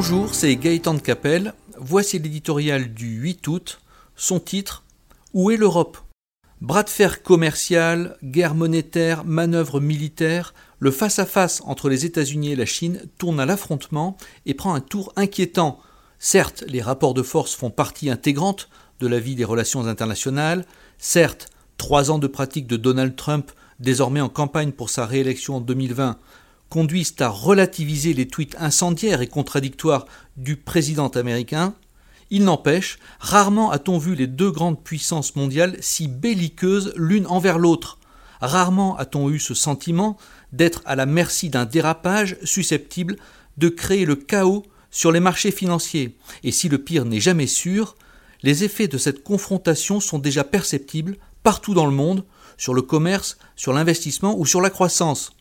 Bonjour, c'est Gaëtan de Capelle. Voici l'éditorial du 8 août. Son titre Où est l'Europe? Bras de fer commercial, guerre monétaire, manœuvre militaire, le face-à-face entre les États-Unis et la Chine tourne à l'affrontement et prend un tour inquiétant. Certes, les rapports de force font partie intégrante de la vie des relations internationales. Certes, trois ans de pratique de Donald Trump, désormais en campagne pour sa réélection en 2020, conduisent à relativiser les tweets incendiaires et contradictoires du président américain, il n'empêche, rarement a-t-on vu les deux grandes puissances mondiales si belliqueuses l'une envers l'autre. Rarement a-t-on eu ce sentiment d'être à la merci d'un dérapage susceptible de créer le chaos sur les marchés financiers. Et si le pire n'est jamais sûr, les effets de cette confrontation sont déjà perceptibles partout dans le monde, sur le commerce, sur l'investissement ou sur la croissance.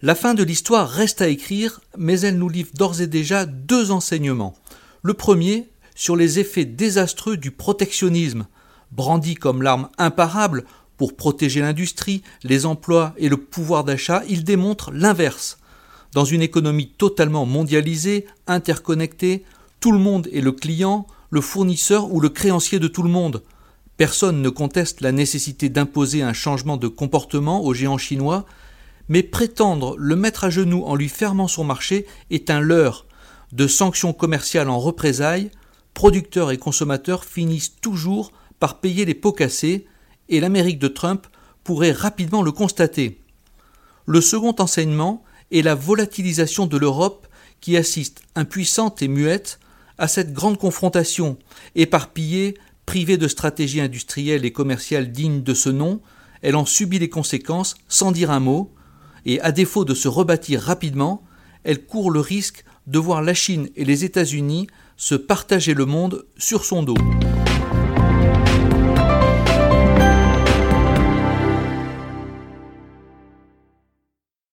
La fin de l'histoire reste à écrire, mais elle nous livre d'ores et déjà deux enseignements. Le premier, sur les effets désastreux du protectionnisme, brandi comme l'arme imparable pour protéger l'industrie, les emplois et le pouvoir d'achat, il démontre l'inverse. Dans une économie totalement mondialisée, interconnectée, tout le monde est le client, le fournisseur ou le créancier de tout le monde. Personne ne conteste la nécessité d'imposer un changement de comportement aux géants chinois, mais prétendre le mettre à genoux en lui fermant son marché est un leurre. De sanctions commerciales en représailles, producteurs et consommateurs finissent toujours par payer les pots cassés, et l'Amérique de Trump pourrait rapidement le constater. Le second enseignement est la volatilisation de l'Europe qui assiste, impuissante et muette, à cette grande confrontation, éparpillée, privée de stratégie industrielle et commerciale digne de ce nom, elle en subit les conséquences sans dire un mot, et à défaut de se rebâtir rapidement, elle court le risque de voir la Chine et les États-Unis se partager le monde sur son dos.